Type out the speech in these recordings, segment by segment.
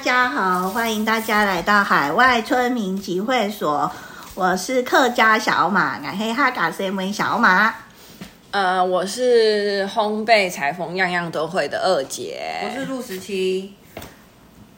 大家好，欢迎大家来到海外村民集会所。我是客家小马，俺黑哈嘎斯文小马。呃，我是烘焙裁缝样样都会的二姐。我是陆十七，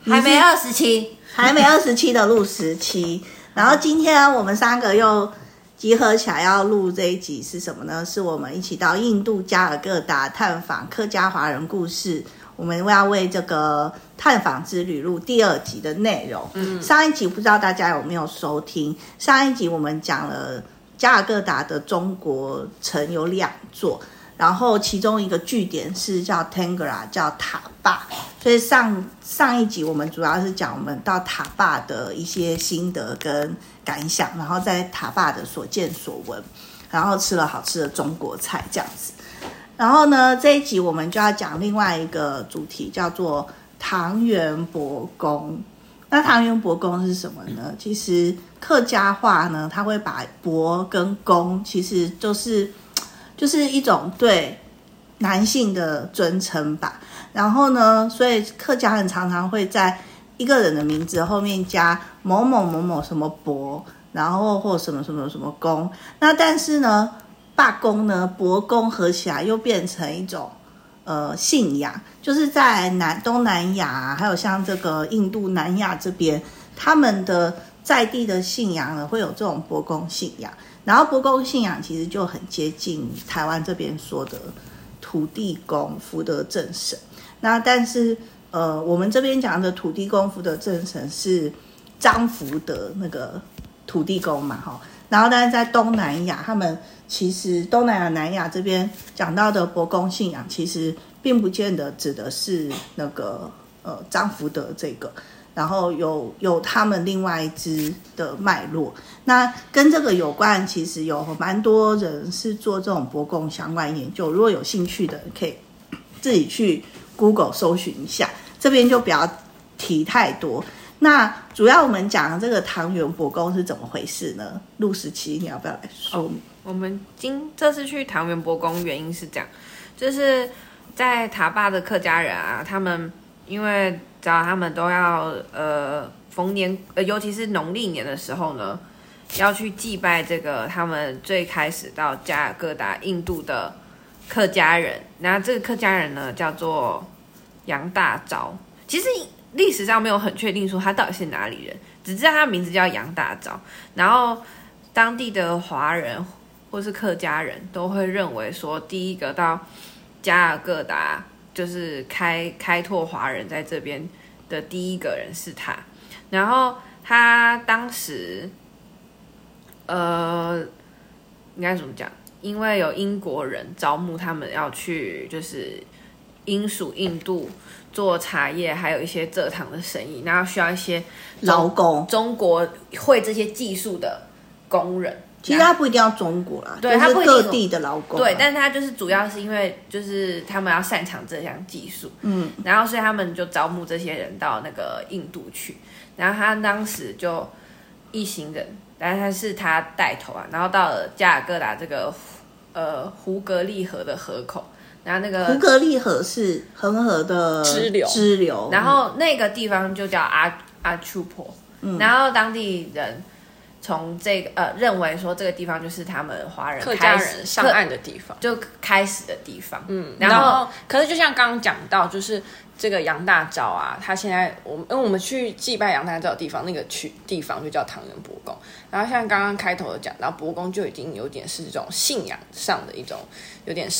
还没二十七，还没二十七的陆十七。然后今天我们三个又集合起来要录这一集是什么呢？是我们一起到印度加尔各答探访客家华人故事。我们要为这个探访之旅录第二集的内容。嗯，上一集不知道大家有没有收听？上一集我们讲了加尔各答的中国城有两座，然后其中一个据点是叫 Tangra，叫塔坝。所以上上一集我们主要是讲我们到塔坝的一些心得跟感想，然后在塔坝的所见所闻，然后吃了好吃的中国菜这样子。然后呢，这一集我们就要讲另外一个主题，叫做唐元伯公。那唐元伯公是什么呢？其实客家话呢，它会把伯跟公，其实就是 就是一种对男性的尊称吧。然后呢，所以客家人常常会在一个人的名字后面加某某某某什么伯，然后或什么什么什么公。那但是呢，大公呢，伯公合起来又变成一种呃信仰，就是在南东南亚，还有像这个印度南亚这边，他们的在地的信仰呢，会有这种伯公信仰。然后伯公信仰其实就很接近台湾这边说的土地公、福德正神。那但是呃，我们这边讲的土地公、福德正神是张福德那个土地公嘛，哈。然后但是在东南亚，他们。其实东南亚、南亚这边讲到的伯公信仰，其实并不见得指的是那个呃张福德这个，然后有有他们另外一支的脉络。那跟这个有关，其实有蛮多人是做这种伯公相关研究。如果有兴趣的，可以自己去 Google 搜寻一下。这边就不要提太多。那主要我们讲这个唐元伯公是怎么回事呢？陆十七，你要不要来说明？我们今这次去唐元伯公，原因是这样，就是在塔坝的客家人啊，他们因为只要他们都要呃逢年呃，尤其是农历年的时候呢，要去祭拜这个他们最开始到加尔各答印度的客家人。那这个客家人呢，叫做杨大钊。其实历史上没有很确定说他到底是哪里人，只知道他名字叫杨大钊。然后当地的华人。或是客家人都会认为说，第一个到加尔各答就是开开拓华人在这边的第一个人是他。然后他当时，呃，应该怎么讲？因为有英国人招募他们要去，就是英属印度做茶叶，还有一些蔗糖的生意，然后需要一些劳工，中国会这些技术的工人。其实他不一定要中国啦，对，他是各地的劳工。对，但是他就是主要是因为就是他们要擅长这项技术，嗯，然后所以他们就招募这些人到那个印度去。然后他当时就一行人，但是他是他带头啊，然后到了加尔各答这个呃胡格利河的河口，然后那个胡格利河是恒河的支流，支流，然后那个地方就叫阿阿丘坡，嗯，然后当地人。从这个呃，认为说这个地方就是他们华人客家人上岸的地方，就开始的地方。嗯，然后，然后可是就像刚刚讲到，就是这个杨大钊啊，他现在我们因为我们去祭拜杨大钊的地方，那个区地方就叫唐人伯公。然后像刚刚开头有讲到，伯公就已经有点是这种信仰上的一种有点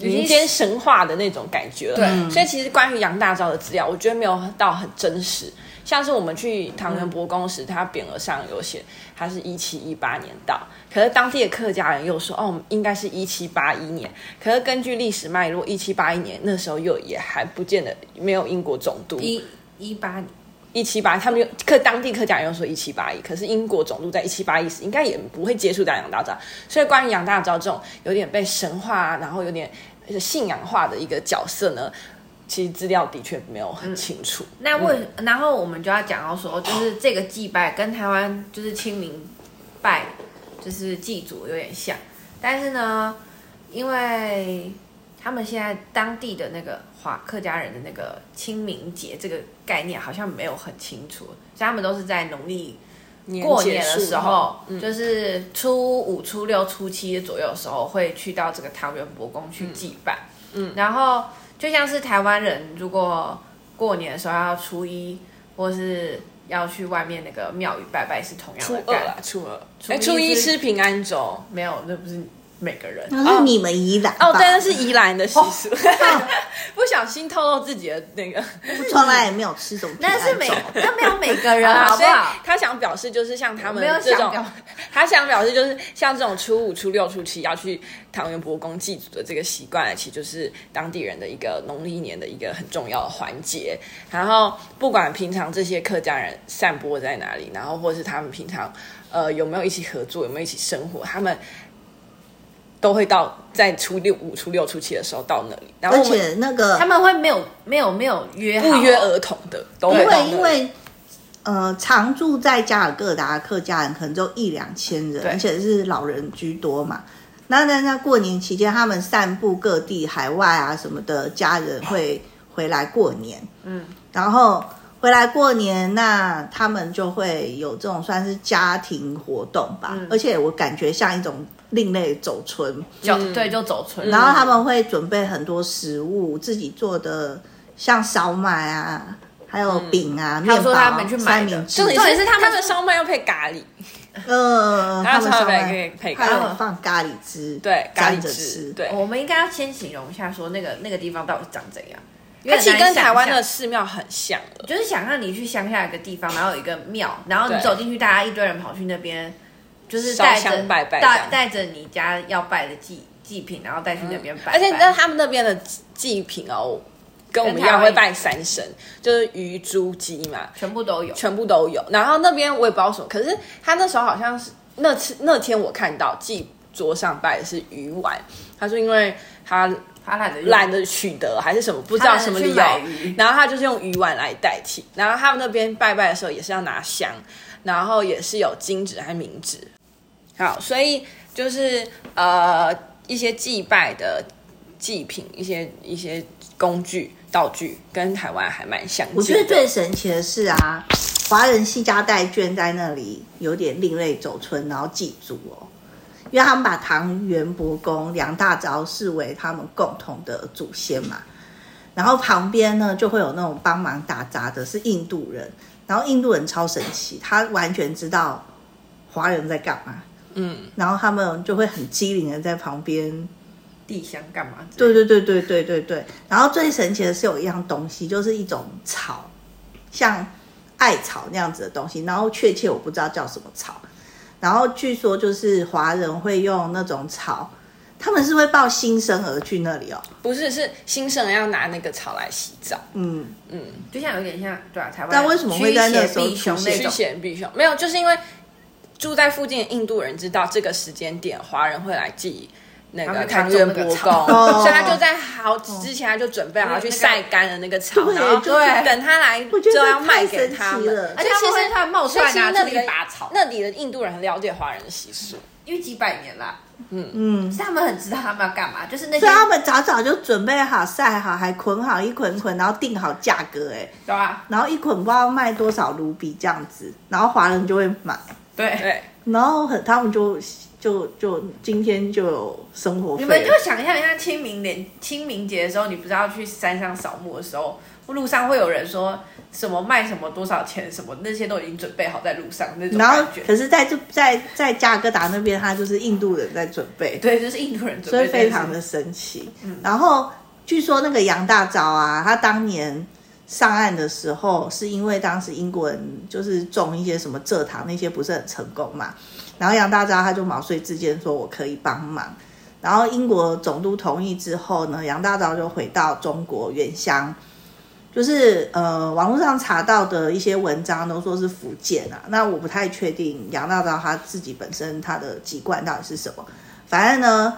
民间神话的那种感觉了。对，所以其实关于杨大钊的资料，我觉得没有到很真实。像是我们去唐人博公时，他匾额上有写他是一七一八年到，可是当地的客家人又说哦，应该是一七八一年。可是根据历史脉络，一七八一年那时候又也还不见得没有英国总督。一一八一七八，他们又客当地客家人又说一七八一，可是英国总督在一七八一时应该也不会接触到杨大钊。所以关于杨大钊这种有点被神化，然后有点信仰化的一个角色呢，其实资料的确没有很清楚。那为、然后我们就要讲到说，就是这个祭拜跟台湾就是清明拜，就是祭祖有点像，但是呢，因为他们现在当地的那个华客家人的那个清明节这个概念好像没有很清楚，所以他们都是在农历过年的时候，嗯、就是初五、初六、初七左右的时候会去到这个唐元伯公去祭拜。嗯，然后就像是台湾人如果过年的时候要初一，或是要去外面那个庙宇拜拜，是同样的。初二啊，初二，哎，初一吃平安粥，没有，那不是。每个人，那是你们宜兰哦，对，那是宜兰的习俗。不小心透露自己的那个，从来也没有吃什么。那是每，那没有每个人，好不好？他想表示就是像他们这种，他想表示就是像这种初五、初六、初七要去唐元伯公祭祖的这个习惯，其实就是当地人的一个农历年的一个很重要的环节。然后不管平常这些客家人散播在哪里，然后或是他们平常呃有没有一起合作，有没有一起生活，他们。都会到在初六、五、初六、初七的时候到那里，然后而且那个他们会没有没有没有约不约而同的，都会因为因为呃常住在加尔各答客家人可能就一两千人，而且是老人居多嘛。那那那过年期间，他们散布各地海外啊什么的家人会回来过年，嗯，然后回来过年，那他们就会有这种算是家庭活动吧，嗯、而且我感觉像一种。另类走村，就对，就走村。然后他们会准备很多食物，自己做的，像烧麦啊，还有饼啊、面包。他们去买的，重点是他们的烧麦要配咖喱。嗯，他们烧麦可以配，还有放咖喱汁，对，咖喱汁。对，我们应该要先形容一下，说那个那个地方到底长怎样？它其实跟台湾的寺庙很像，就是想让你去乡下一个地方，然后有一个庙，然后你走进去，大家一堆人跑去那边。就是带着带带着你家要拜的祭祭品，然后带去那边拜，拜。而且你知道他们那边的祭品哦，跟我们一样会拜三神，就是鱼、猪、鸡嘛，全部都有，全部都有。然后那边我也不知道什么，可是他那时候好像是那次那天我看到祭桌上拜的是鱼丸，他说因为他他懒得懒得取得还是什么不知道什么理由，然后他就是用鱼丸来代替。然后他们那边拜拜的时候也是要拿香，然后也是有金纸和冥纸。好，所以就是呃一些祭拜的祭品，一些一些工具道具，跟台湾还蛮相近。我觉得最神奇的是啊，华人携家带眷在那里有点另类走村，然后祭祖哦，因为他们把唐元伯公梁大钊视为他们共同的祖先嘛，然后旁边呢就会有那种帮忙打杂的是印度人，然后印度人超神奇，他完全知道华人在干嘛。嗯，然后他们就会很机灵的在旁边地香干嘛？对对对对对对对。然后最神奇的是有一样东西，就是一种草，像艾草那样子的东西。然后确切我不知道叫什么草。然后据说就是华人会用那种草，他们是会抱新生儿去那里哦。不是，是新生儿要拿那个草来洗澡。嗯嗯，就像有点像对啊，台湾。但为什么会在那时候出现驱邪避凶？没有，就是因为。住在附近的印度人知道这个时间点华人会来祭那个唐元伯公，所以他就在好之前他就准备好去晒干了那个草，然后等他来就要卖给他们。而且其实他冒出来拿出一把草，那里的印度人很了解华人的习俗，因为几百年啦，嗯。嗯，是他们很知道他们要干嘛，就是那些，所以他们早早就准备好晒好，还捆好一捆捆，然后定好价格，哎，对吧？然后一捆不知道卖多少卢比这样子，然后华人就会买，对。对。然后很，他们就就就今天就有生活费。你们就想象一下，清明连清明节的时候，你不是要去山上扫墓的时候，路上会有人说什么卖什么多少钱什么，那些都已经准备好在路上那种。然后，可是在就在在加格达那边，他就是印度人在准备。对，就是印度人准备，所以非常的神奇。嗯，然后据说那个杨大钊啊，他当年。上岸的时候，是因为当时英国人就是种一些什么蔗糖，那些不是很成功嘛。然后杨大钊他就毛遂自荐说：“我可以帮忙。”然后英国总督同意之后呢，杨大钊就回到中国原乡。就是呃，网络上查到的一些文章都说是福建啊，那我不太确定杨大钊他自己本身他的籍贯到底是什么。反正呢。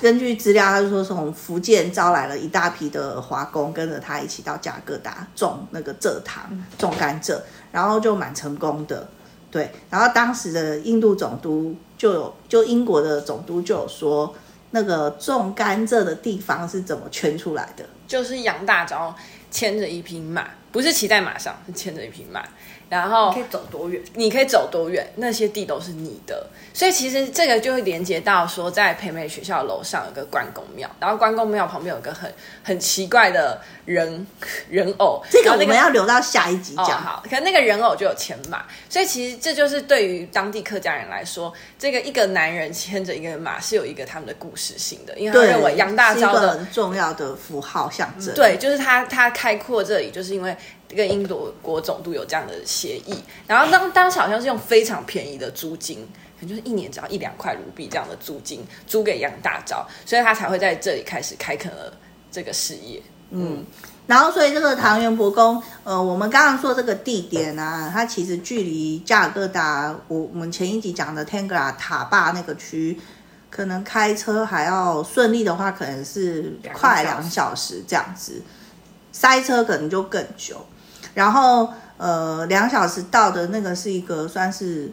根据资料，他就说从福建招来了一大批的华工，跟着他一起到加尔达种那个蔗糖，种甘蔗，然后就蛮成功的。对，然后当时的印度总督就有，就英国的总督就有说，那个种甘蔗的地方是怎么圈出来的？就是杨大钊牵着一匹马，不是骑在马上，是牵着一匹马。然后可以走多远？你可以走多远？那些地都是你的，所以其实这个就会连接到说，在培美学校楼上有个关公庙，然后关公庙旁边有个很很奇怪的人人偶，这个我们要留到下一集讲。哦、好，可能那个人偶就有牵马，所以其实这就是对于当地客家人来说，这个一个男人牵着一个马是有一个他们的故事性的，因为他认为杨大钊的很重要的符号象征。对，就是他他开阔这里，就是因为。跟英国国总督有这样的协议，然后当当时好像是用非常便宜的租金，可能就是一年只要一两块卢币这样的租金租给杨大钊，所以他才会在这里开始开垦了这个事业。嗯，然后所以这个唐元伯宫，呃，我们刚刚说这个地点啊，它其实距离加尔各答，我我们前一集讲的 Tangra 塔坝那个区，可能开车还要顺利的话，可能是快两小时这样子，塞车可能就更久。然后，呃，两小时到的那个是一个算是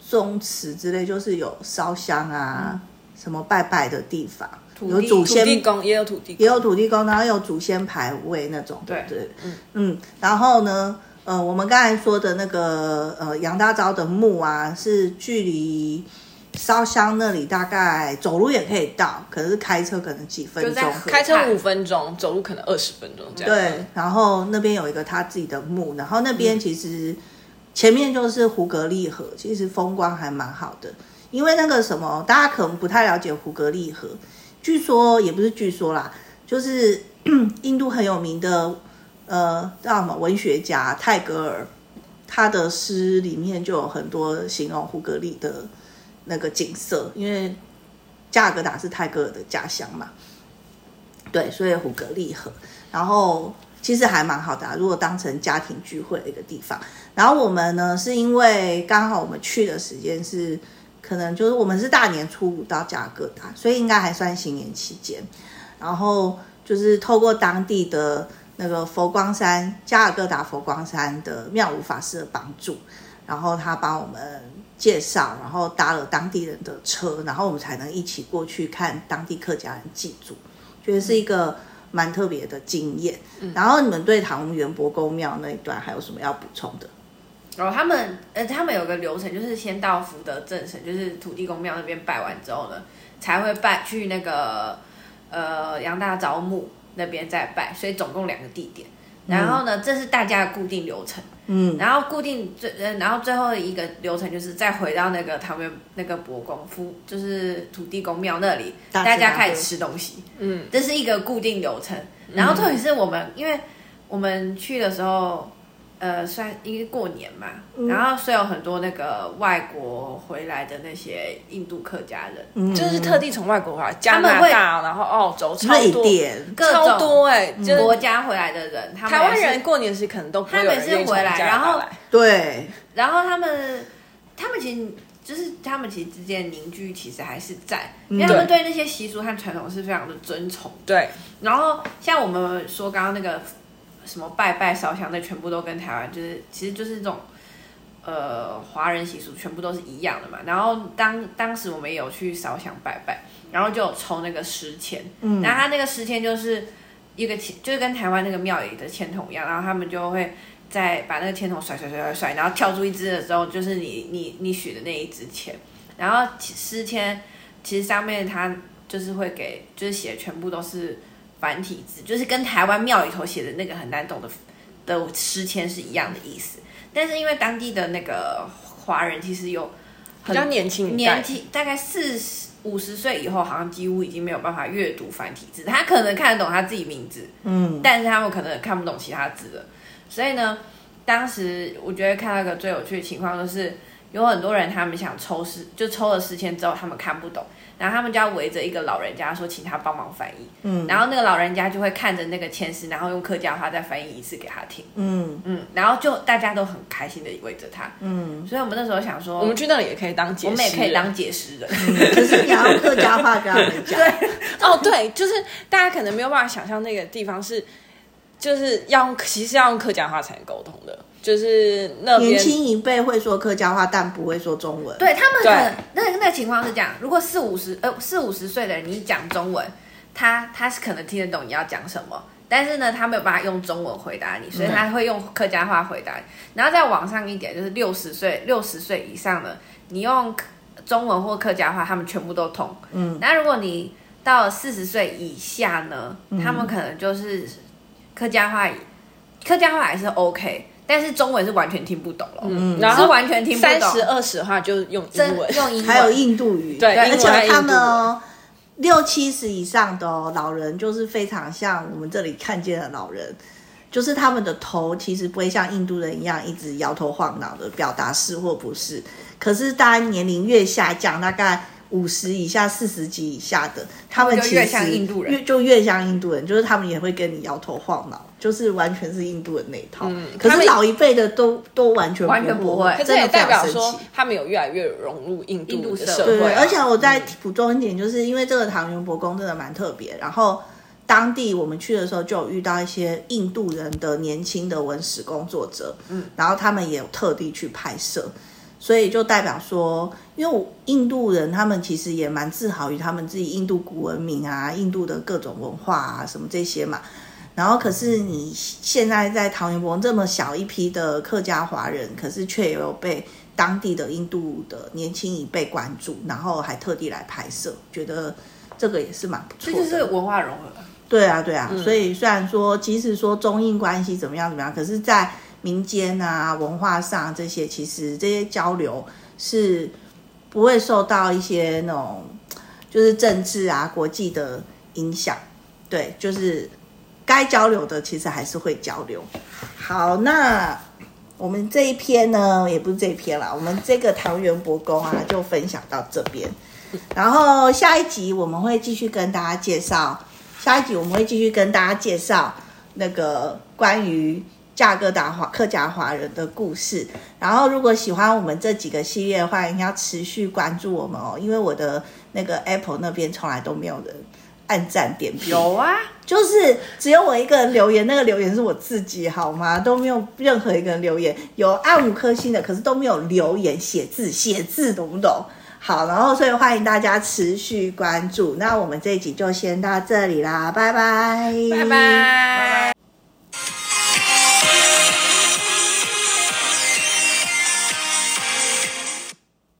宗祠之类，就是有烧香啊，嗯、什么拜拜的地方，有祖先土地公，也有土地公，也有土地公，然后有祖先牌位那种，对对，嗯嗯。然后呢，呃，我们刚才说的那个呃杨大钊的墓啊，是距离。烧香那里大概走路也可以到，可是开车可能几分钟，开车五分钟，走路可能二十分钟这样。对，然后那边有一个他自己的墓，然后那边其实前面就是胡格利河，其实风光还蛮好的。因为那个什么，大家可能不太了解胡格利河，据说也不是据说啦，就是 印度很有名的呃叫什么文学家泰戈尔，他的诗里面就有很多形容胡格利的。那个景色，因为加尔各答是泰戈尔的家乡嘛，对，所以胡格利河，然后其实还蛮好的，如果当成家庭聚会的一个地方。然后我们呢，是因为刚好我们去的时间是，可能就是我们是大年初五到加尔各答，所以应该还算新年期间。然后就是透过当地的那个佛光山加尔各答佛光山的妙如法师的帮助，然后他帮我们。介绍，然后搭了当地人的车，然后我们才能一起过去看当地客家人祭祖，觉得是一个蛮特别的经验。嗯、然后你们对唐元伯公庙那一段还有什么要补充的？哦，他们呃，他们有个流程，就是先到福德正神，就是土地公庙那边拜完之后呢，才会拜去那个呃杨大昭墓那边再拜，所以总共两个地点。然后呢，这是大家的固定流程。嗯，然后固定最，然后最后一个流程就是再回到那个唐园那个伯公夫，就是土地公庙那里，大家开始吃东西。嗯，这是一个固定流程。然后特别是我们，因为我们去的时候。呃，算因为过年嘛，嗯、然后所以有很多那个外国回来的那些印度客家人，嗯、就是特地从外国回来，加拿大，然后澳洲，超多，各超多哎、欸，国家回来的人，台湾人过年时可能都不会有人愿意从加拿大来，然后对，然后他们，他们其实就是他们其实之间凝聚其实还是在，因为他们对那些习俗和传统是非常的尊崇，对，然后像我们说刚刚那个。什么拜拜烧香，那全部都跟台湾就是，其实就是这种，呃，华人习俗全部都是一样的嘛。然后当当时我们也有去烧香拜拜，然后就有抽那个诗签，嗯，然后他那个诗签就是一个签，就是跟台湾那个庙里的签筒一样，然后他们就会再把那个签筒甩甩甩甩甩，然后跳出一只的时候，就是你你你许的那一支签，然后诗签其实上面它就是会给，就是写全部都是。繁体字就是跟台湾庙里头写的那个很难懂的的诗签是一样的意思，但是因为当地的那个华人其实有比较年轻，年纪大概四十五十岁以后，好像几乎已经没有办法阅读繁体字，他可能看得懂他自己名字，嗯，但是他们可能看不懂其他字了。所以呢，当时我觉得看到一个最有趣的情况就是，有很多人他们想抽诗，就抽了诗签之后，他们看不懂。然后他们就要围着一个老人家说，请他帮忙翻译。嗯，然后那个老人家就会看着那个签诗，然后用客家话再翻译一次给他听。嗯嗯，然后就大家都很开心的围着他。嗯，所以我们那时候想说，我们去那里也可以当解诗，我们也可以当解诗的，就是你要用客家话跟他们讲。对，哦对，就是大家可能没有办法想象那个地方是就是要用，其实要用客家话才能沟通的。就是那年轻一辈会说客家话，但不会说中文。对他们可能那那情况是这样：如果四五十呃四五十岁的人，你讲中文，他他是可能听得懂你要讲什么，但是呢，他没有办法用中文回答你，所以他会用客家话回答你。然后再往上一点，就是六十岁六十岁以上的，你用中文或客家话，他们全部都通。嗯，那如果你到了四十岁以下呢，他们可能就是客家话，客家话还是 OK。但是中文是完全听不懂了，嗯，然后是完全听不懂。三十二十的话就用英文，用英文，还有印度语，对，而且他们哦，六七十以上的哦，老人就是非常像我们这里看见的老人，就是他们的头其实不会像印度人一样一直摇头晃脑的表达是或不是，可是当然年龄越下降，大概。五十以下、四十几以下的，他们其实越像印度人，就越像印度人，就是他们也会跟你摇头晃脑，就是完全是印度的那一套。嗯、可是老一辈的都都完全完全不会，可是也代表说他们有越来越融入印度的社会。对，而且我再补充一点，就是因为这个唐元伯宫真的蛮特别，然后当地我们去的时候就有遇到一些印度人的年轻的文史工作者，嗯，然后他们也有特地去拍摄。所以就代表说，因为印度人他们其实也蛮自豪于他们自己印度古文明啊、印度的各种文化啊什么这些嘛。然后可是你现在在桃园博这么小一批的客家华人，可是却有被当地的印度的年轻一辈关注，然后还特地来拍摄，觉得这个也是蛮不错的。这就是文化融合。对啊，对啊。嗯、所以虽然说，即使说中印关系怎么样怎么样，可是，在民间啊，文化上这些，其实这些交流是不会受到一些那种就是政治啊、国际的影响。对，就是该交流的，其实还是会交流。好，那我们这一篇呢，也不是这一篇啦，我们这个唐元伯公啊，就分享到这边。然后下一集我们会继续跟大家介绍，下一集我们会继续跟大家介绍那个关于。价哥达华客家华人的故事，然后如果喜欢我们这几个系列的话，一定要持续关注我们哦，因为我的那个 Apple 那边从来都没有人按赞点评。有啊，就是只有我一个人留言，那个留言是我自己，好吗？都没有任何一个人留言，有按五颗星的，可是都没有留言写字，写字懂不懂？好，然后所以欢迎大家持续关注。那我们这一集就先到这里啦，拜拜，拜拜。拜拜。